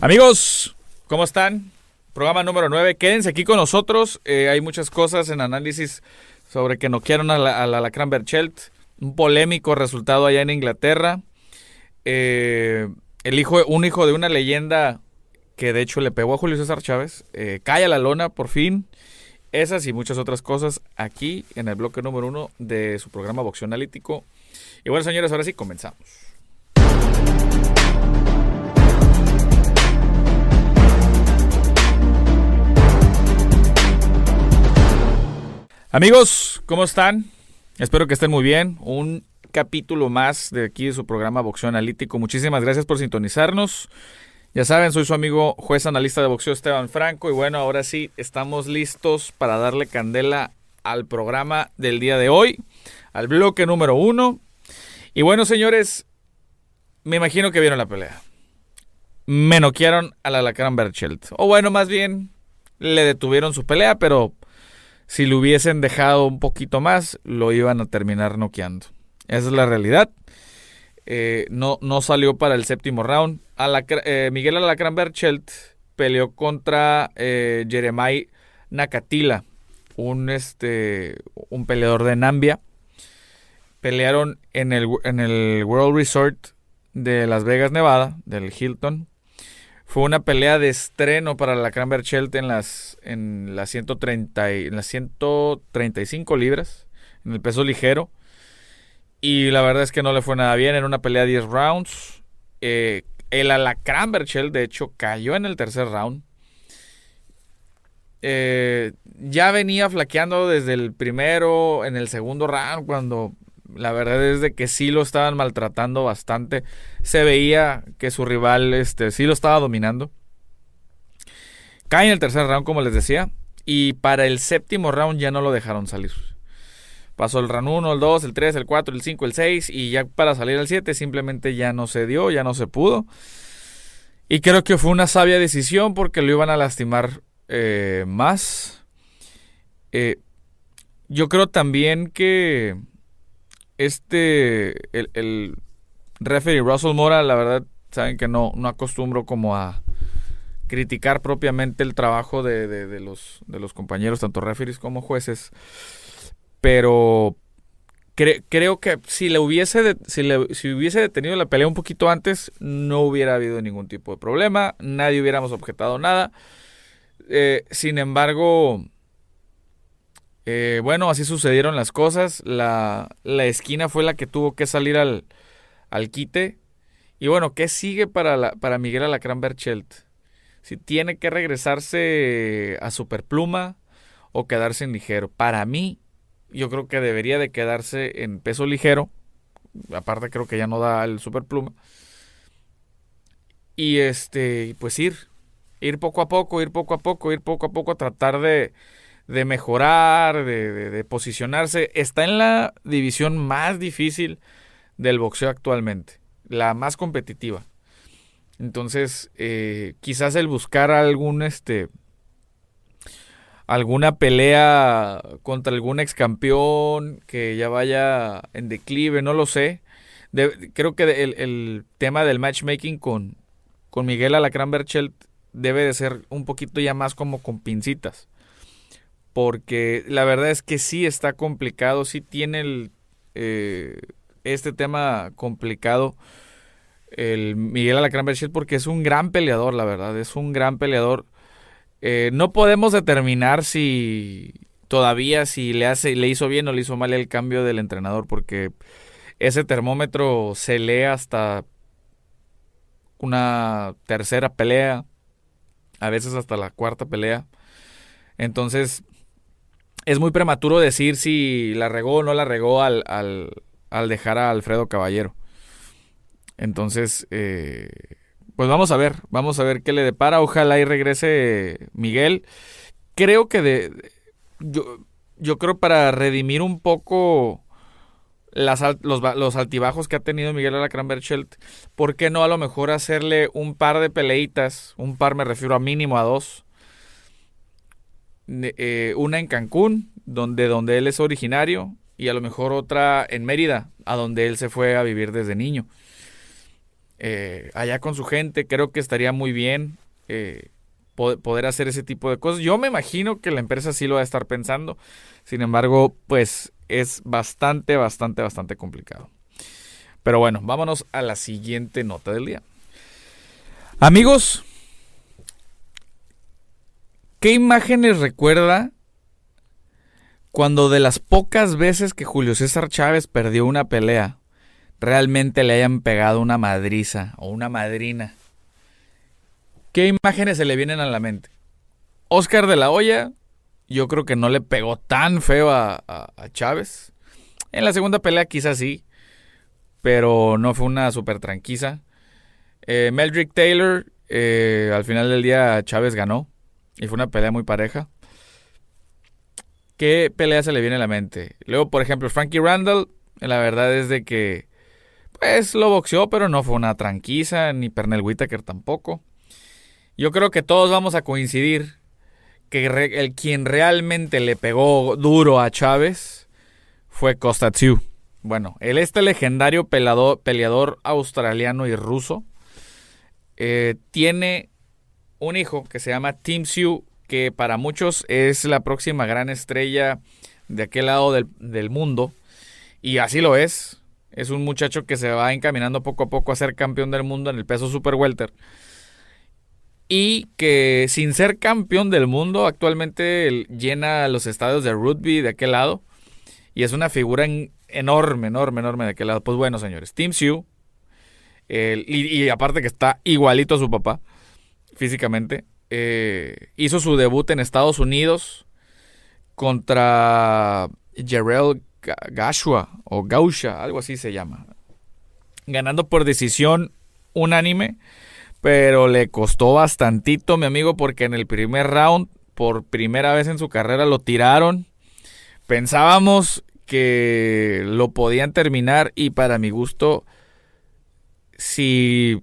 Amigos, ¿cómo están? Programa número 9. Quédense aquí con nosotros. Eh, hay muchas cosas en análisis sobre que no quieren a la, a la. Un polémico resultado allá en Inglaterra. Eh, el hijo, un hijo de una leyenda que de hecho le pegó a Julio César Chávez. Eh, cae a la lona por fin. Esas y muchas otras cosas aquí en el bloque número uno de su programa Boxeo Analítico. Y bueno, señores, ahora sí comenzamos. Amigos, ¿cómo están? Espero que estén muy bien. Un capítulo más de aquí de su programa Boxeo Analítico. Muchísimas gracias por sintonizarnos. Ya saben, soy su amigo juez analista de boxeo Esteban Franco y bueno, ahora sí estamos listos para darle candela al programa del día de hoy, al bloque número uno. Y bueno, señores, me imagino que vieron la pelea. Me noquearon a la Lacran Berchelt. O bueno, más bien, le detuvieron su pelea, pero si lo hubiesen dejado un poquito más, lo iban a terminar noqueando. Esa es la realidad. Eh, no, no salió para el séptimo round. eh, Miguel Alacrán Berchelt peleó contra eh, Jeremiah Nakatila, un, este, un peleador de Nambia. Pelearon en el, en el World Resort de Las Vegas, Nevada, del Hilton. Fue una pelea de estreno para la Berchelt en las, en, las 130, en las 135 libras, en el peso ligero. Y la verdad es que no le fue nada bien. En una pelea de 10 rounds. Eh, el Alacrán Berchel, de hecho, cayó en el tercer round. Eh, ya venía flaqueando desde el primero, en el segundo round, cuando la verdad es de que sí lo estaban maltratando bastante. Se veía que su rival este, sí lo estaba dominando. Cae en el tercer round, como les decía. Y para el séptimo round ya no lo dejaron salir. Pasó el round 1, el 2, el 3, el 4, el 5, el 6 y ya para salir al 7 simplemente ya no se dio, ya no se pudo. Y creo que fue una sabia decisión porque lo iban a lastimar eh, más. Eh, yo creo también que este, el, referee Russell Mora, la verdad, saben que no, no acostumbro como a criticar propiamente el trabajo de, de, los, de los compañeros, tanto referees como jueces. Pero cre creo que si le hubiese de si, le si hubiese detenido la pelea un poquito antes, no hubiera habido ningún tipo de problema, nadie hubiéramos objetado nada. Eh, sin embargo, eh, bueno, así sucedieron las cosas. La, la, esquina fue la que tuvo que salir al, al quite. Y bueno, ¿qué sigue para, la, para Miguel Alacrán Berchelt? Si tiene que regresarse a Superpluma o quedarse en ligero. Para mí, yo creo que debería de quedarse en peso ligero. Aparte creo que ya no da el superpluma. Y este, pues ir, ir poco a poco, ir poco a poco, ir poco a poco a tratar de, de mejorar, de, de, posicionarse. Está en la división más difícil del boxeo actualmente, la más competitiva. Entonces, eh, quizás el buscar algún este alguna pelea contra algún ex campeón que ya vaya en declive, no lo sé. Creo que el, el, tema del matchmaking con, con Miguel Alacrán Berchelt debe de ser un poquito ya más como con pincitas. Porque la verdad es que sí está complicado, sí tiene el, eh, este tema complicado el Miguel Alacrán Berchelt porque es un gran peleador, la verdad, es un gran peleador eh, no podemos determinar si todavía si le hace le hizo bien o le hizo mal el cambio del entrenador porque ese termómetro se lee hasta una tercera pelea, a veces hasta la cuarta pelea. Entonces, es muy prematuro decir si la regó o no la regó al, al, al dejar a Alfredo Caballero. Entonces, eh, pues vamos a ver, vamos a ver qué le depara. Ojalá y regrese Miguel. Creo que de, yo, yo creo para redimir un poco las, los, los, altibajos que ha tenido Miguel Alacrán Berchelt, ¿por qué no a lo mejor hacerle un par de peleitas? Un par me refiero a mínimo a dos. Eh, una en Cancún, donde, donde él es originario, y a lo mejor otra en Mérida, a donde él se fue a vivir desde niño eh, allá con su gente. Creo que estaría muy bien eh, poder hacer ese tipo de cosas. Yo me imagino que la empresa sí lo va a estar pensando. Sin embargo, pues es bastante, bastante, bastante complicado. Pero bueno, vámonos a la siguiente nota del día. Amigos, ¿qué imágenes recuerda cuando de las pocas veces que Julio César Chávez perdió una pelea, realmente le hayan pegado una madriza o una madrina? ¿Qué imágenes se le vienen a la mente? Oscar de la Hoya, yo creo que no le pegó tan feo a, Chávez. En la segunda pelea quizás sí, pero no fue una super tranquila. Eh, Meldrick Taylor, eh, al final del día Chávez ganó y fue una pelea muy pareja. ¿Qué pelea se le viene a la mente? Luego, por ejemplo, Frankie Randall, la verdad es de que, pues lo boxeó, pero no fue una tranquiza, ni Pernell Whitaker tampoco. Yo creo que todos vamos a coincidir que el quien realmente le pegó duro a Chávez fue Costa. Bueno, él este legendario peleador, peleador australiano y ruso eh, tiene un hijo que se llama Tim Tzu que para muchos es la próxima gran estrella de aquel lado del, mundo. Y así lo es. Es un muchacho que se va encaminando poco a poco a ser campeón del mundo en el peso super welter. Y que sin ser campeón del mundo actualmente llena los estadios de rugby de aquel lado. Y es una figura enorme, enorme, enorme de aquel lado. Pues bueno, señores, Tim Sue. y aparte que está igualito a su papá físicamente. Eh, hizo su debut en Estados Unidos contra Jarrell Gashua o Gausha, algo así se llama. Ganando por decisión unánime, pero le costó bastantito, mi amigo, porque en el primer round, por primera vez en su carrera, lo tiraron. Pensábamos que lo podían terminar y para mi gusto, si,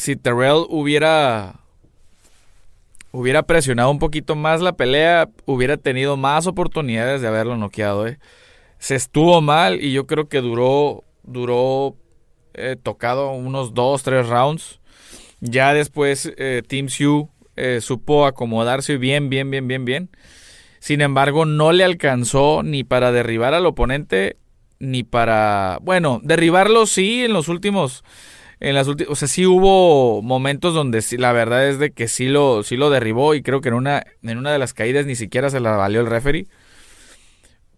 si Terrell hubiera hubiera presionado un poquito más la pelea, hubiera tenido más oportunidades de haberlo noqueado. ¿eh? Se estuvo mal y yo creo que duró, duró eh, tocado unos 2, 3 rounds. Ya después eh, Team Sioux supo acomodarse bien, bien, bien, bien, bien. Sin embargo, no le alcanzó ni para derribar al oponente, ni para... Bueno, derribarlo sí en los últimos en las últimas, o sea, sí hubo momentos donde sí, la verdad es de que sí lo, sí lo derribó y creo que en una, en una de las caídas ni siquiera se la valió el referee.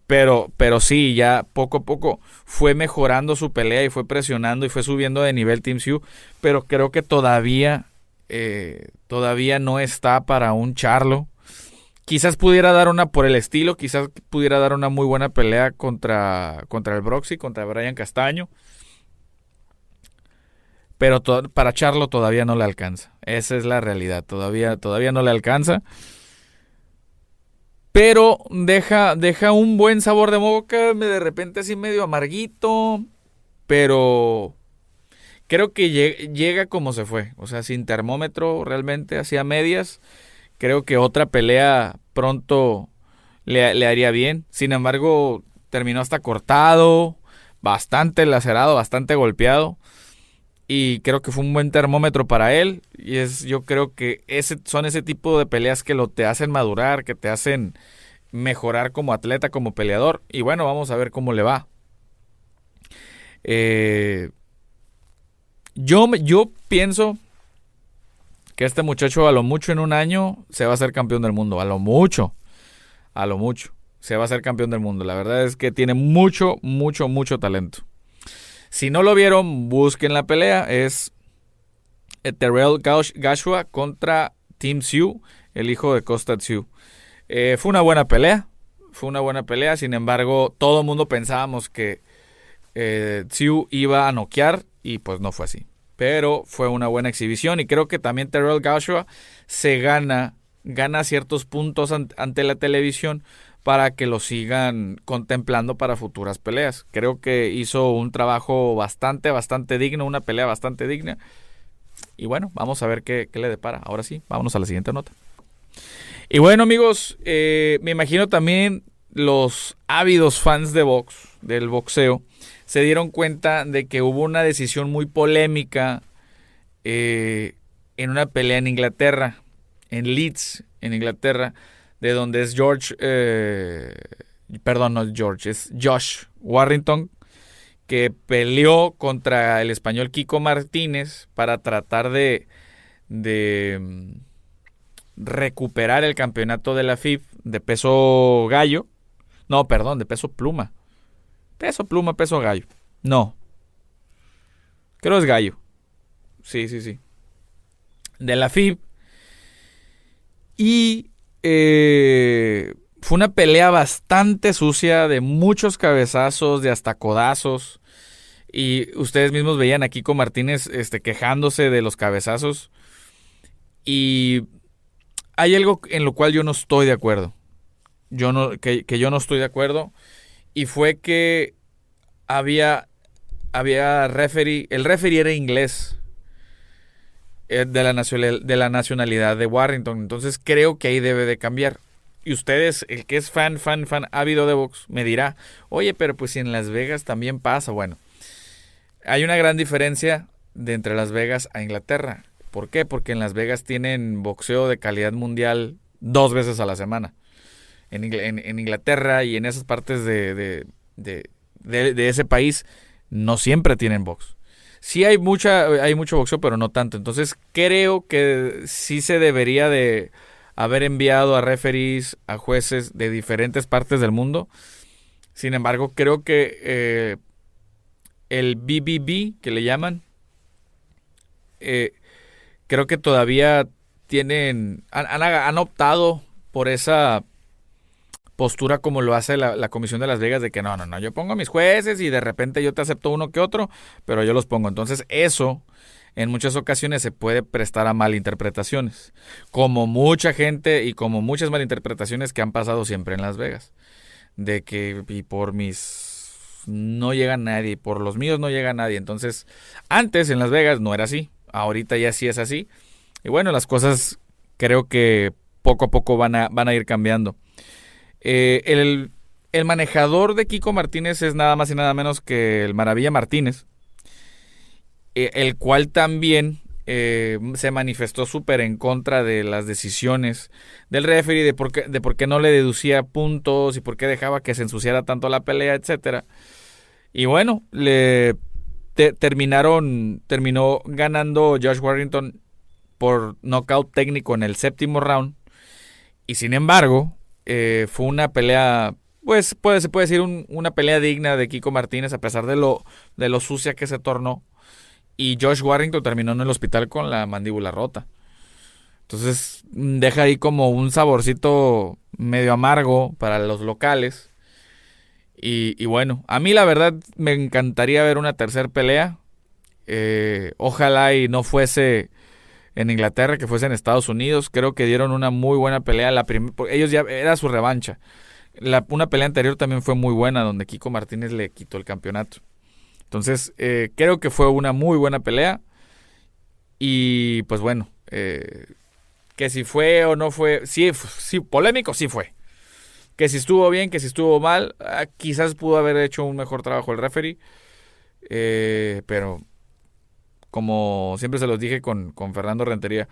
Pero, pero sí, ya poco a poco fue mejorando su pelea y fue presionando y fue subiendo de nivel Team Sioux. Pero creo que todavía, eh, todavía no está para un charlo. Quizás pudiera dar una por el estilo, quizás pudiera dar una muy buena pelea contra, contra el Broxy, contra Brian Castaño pero para Charlo todavía no le alcanza. Esa es la realidad, todavía, todavía no le alcanza. Pero deja, deja un buen sabor de boca, de repente así medio amarguito, pero creo que llega como se fue, o sea, sin termómetro realmente, hacia medias. Creo que otra pelea pronto le, le haría bien. Sin embargo, terminó hasta cortado, bastante lacerado, bastante golpeado y creo que fue un buen termómetro para él y es yo creo que ese son ese tipo de peleas que lo te hacen madurar, que te hacen mejorar como atleta, como peleador y bueno, vamos a ver cómo le va. Eh, yo, yo pienso que este muchacho a lo mucho en un año se va a ser campeón del mundo, a lo mucho, a lo mucho, se va a ser campeón del mundo. La verdad es que tiene mucho, mucho, mucho talento. Si no lo vieron, busquen la pelea. Es Terrell Gashua contra Tim Sioux, el hijo de Costa Sioux. Eh, fue una buena pelea. Fue una buena pelea. Sin embargo, todo el mundo pensábamos que eh, iba a noquear y pues no fue así. Pero fue una buena exhibición y creo que también Terrell Gashua se gana, gana ciertos puntos ante la televisión para que lo sigan contemplando para futuras peleas. Creo que hizo un trabajo bastante, bastante digno, una pelea bastante digna. Y bueno, vamos a ver qué, le depara. Ahora sí, vámonos a la siguiente nota. Y bueno, amigos, eh, me imagino también los ávidos fans de box, del boxeo, se dieron cuenta de que hubo una decisión muy polémica eh, en una pelea en Inglaterra, en Leeds, en Inglaterra, de donde es George, eh, perdón, no es George, es Josh Warrington, que peleó contra el español Kiko Martínez para tratar de, de mm, recuperar el campeonato de la FIB de peso gallo. No, perdón, de peso pluma. Peso pluma, peso gallo. No. Creo es gallo. Sí, sí, sí. De la FIB. Y eh, fue una pelea bastante sucia, de muchos cabezazos, de hasta codazos. Y ustedes mismos veían a Kiko Martínez este, quejándose de los cabezazos. Y hay algo en lo cual yo no estoy de acuerdo. Yo no, que, yo no estoy de acuerdo. Y fue que había, había referee, el referee era inglés. Eh, de la, de la nacionalidad de Warrington. Entonces creo que ahí debe de cambiar. Y ustedes, el que es fan, fan, fan ávido de box, me dirá, oye, pero pues si en Las Vegas también pasa. Bueno, hay una gran diferencia de entre Las Vegas a Inglaterra. ¿Por qué? Porque en Las Vegas tienen boxeo de calidad mundial dos veces a la semana. En, Inglaterra y en esas partes de, de, ese país no siempre tienen box. Sí hay, mucha, hay mucho boxeo, pero no tanto. Entonces creo que sí se debería de haber enviado a referees, a jueces de diferentes partes del mundo. Sin embargo, creo que eh, el BBB, que le llaman, eh, creo que todavía tienen, han, optado por esa postura como lo hace la, Comisión de Las Vegas de que no, no, no, yo pongo a mis jueces y de repente yo te acepto uno que otro, pero yo los pongo. Entonces eso en muchas ocasiones se puede prestar a malinterpretaciones, como mucha gente y como muchas malinterpretaciones que han pasado siempre en Las Vegas, de que y por mis no llega nadie, por los míos no llega nadie, entonces antes en Las Vegas no era así, ahorita ya sí es así, y bueno, las cosas creo que poco a poco van a, van a ir cambiando. Eh, el, el manejador de Kiko Martínez es nada más y nada menos que el Maravilla Martínez, eh, el cual también eh, se manifestó súper en contra de las decisiones del referee, de por, qué, de por qué no le deducía puntos y por qué dejaba que se ensuciara tanto la pelea, etcétera. Y bueno, le terminaron, terminó ganando Josh Warrington por knockout técnico en el séptimo round. Y sin embargo, eh, fue una pelea, pues puede, se puede decir una pelea digna de Kiko Martínez, a pesar de lo, de lo sucia que se tornó. Y Josh Warrington terminó en el hospital con la mandíbula rota. Entonces deja ahí como un saborcito medio amargo para los locales. Y, bueno, a mí la verdad me encantaría ver una tercera pelea. Eh, ojalá y no fuese en Inglaterra, que fuese en Estados Unidos. Creo que dieron una muy buena pelea. La ellos ya era su revancha. Una pelea anterior también fue muy buena, donde Kiko Martínez le quitó el campeonato. Entonces, eh, creo que fue una muy buena pelea. Y pues bueno, eh, que si fue o no fue, sí, sí, polémico sí fue. Que si estuvo bien, que si estuvo mal, ah, quizás pudo haber hecho un mejor trabajo el referee. Eh, pero como siempre se los dije con, Fernando Rentería,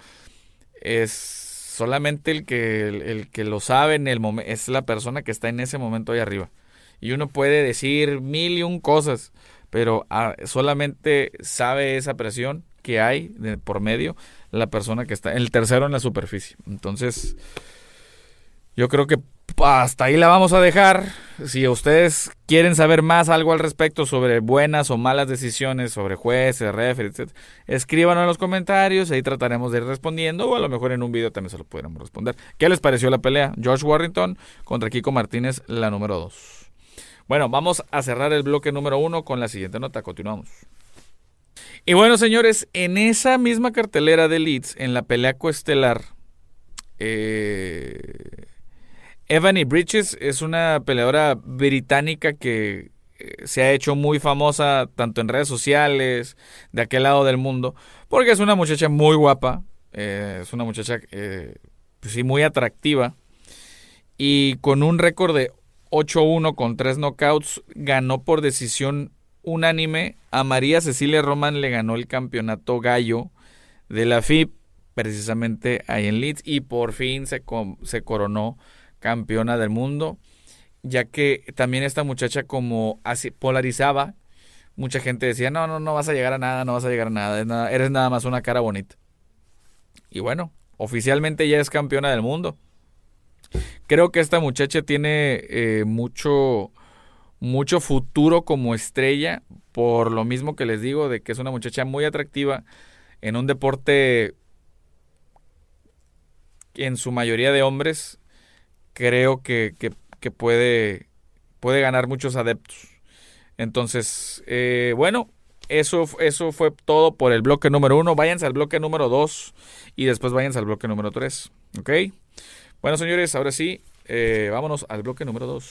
es solamente el que, el, que lo sabe en el momento, es la persona que está en ese momento ahí arriba. Y uno puede decir mil y un cosas, pero ah, solamente sabe esa presión que hay por medio la persona que está, el tercero en la superficie. Entonces, yo creo que hasta ahí la vamos a dejar. Si ustedes quieren saber más algo al respecto sobre buenas o malas decisiones, sobre jueces, referees, etc., escríbanlo en los comentarios, ahí trataremos de ir respondiendo, o a lo mejor en un video también se lo pudiéramos responder. ¿Qué les pareció la pelea? Josh Warrington contra Kiko Martínez, la número 2. Bueno, vamos a cerrar el bloque número uno con la siguiente nota. Continuamos. Y bueno, señores, en esa misma cartelera de Leeds, en la pelea coestelar, eh, Ebony Bridges es una peleadora británica que eh, se ha hecho muy famosa tanto en redes sociales, de aquel lado del mundo, porque es una muchacha muy guapa, eh, es una muchacha, pues sí, muy atractiva, y con un récord de 8-1 con 3 knockouts, ganó por decisión unánime, a María Cecilia Roman le ganó el campeonato gallo de la FIP, precisamente ahí en Leeds, y por fin se, se coronó campeona del mundo, ya que también esta muchacha como así polarizaba, mucha gente decía, no, no, no vas a llegar a nada, no vas a llegar a nada, eres nada más una cara bonita. Y bueno, oficialmente ya es campeona del mundo. Creo que esta muchacha tiene eh, mucho, mucho futuro como estrella, por lo mismo que les digo, de que es una muchacha muy atractiva en un deporte en su mayoría de hombres, creo que, puede, puede ganar muchos adeptos. Entonces, eh, bueno, eso, eso fue todo por el bloque número uno. Váyanse al bloque número dos y después váyanse al bloque número tres. ¿Ok? Bueno, señores, ahora sí, eh, vámonos al bloque número dos.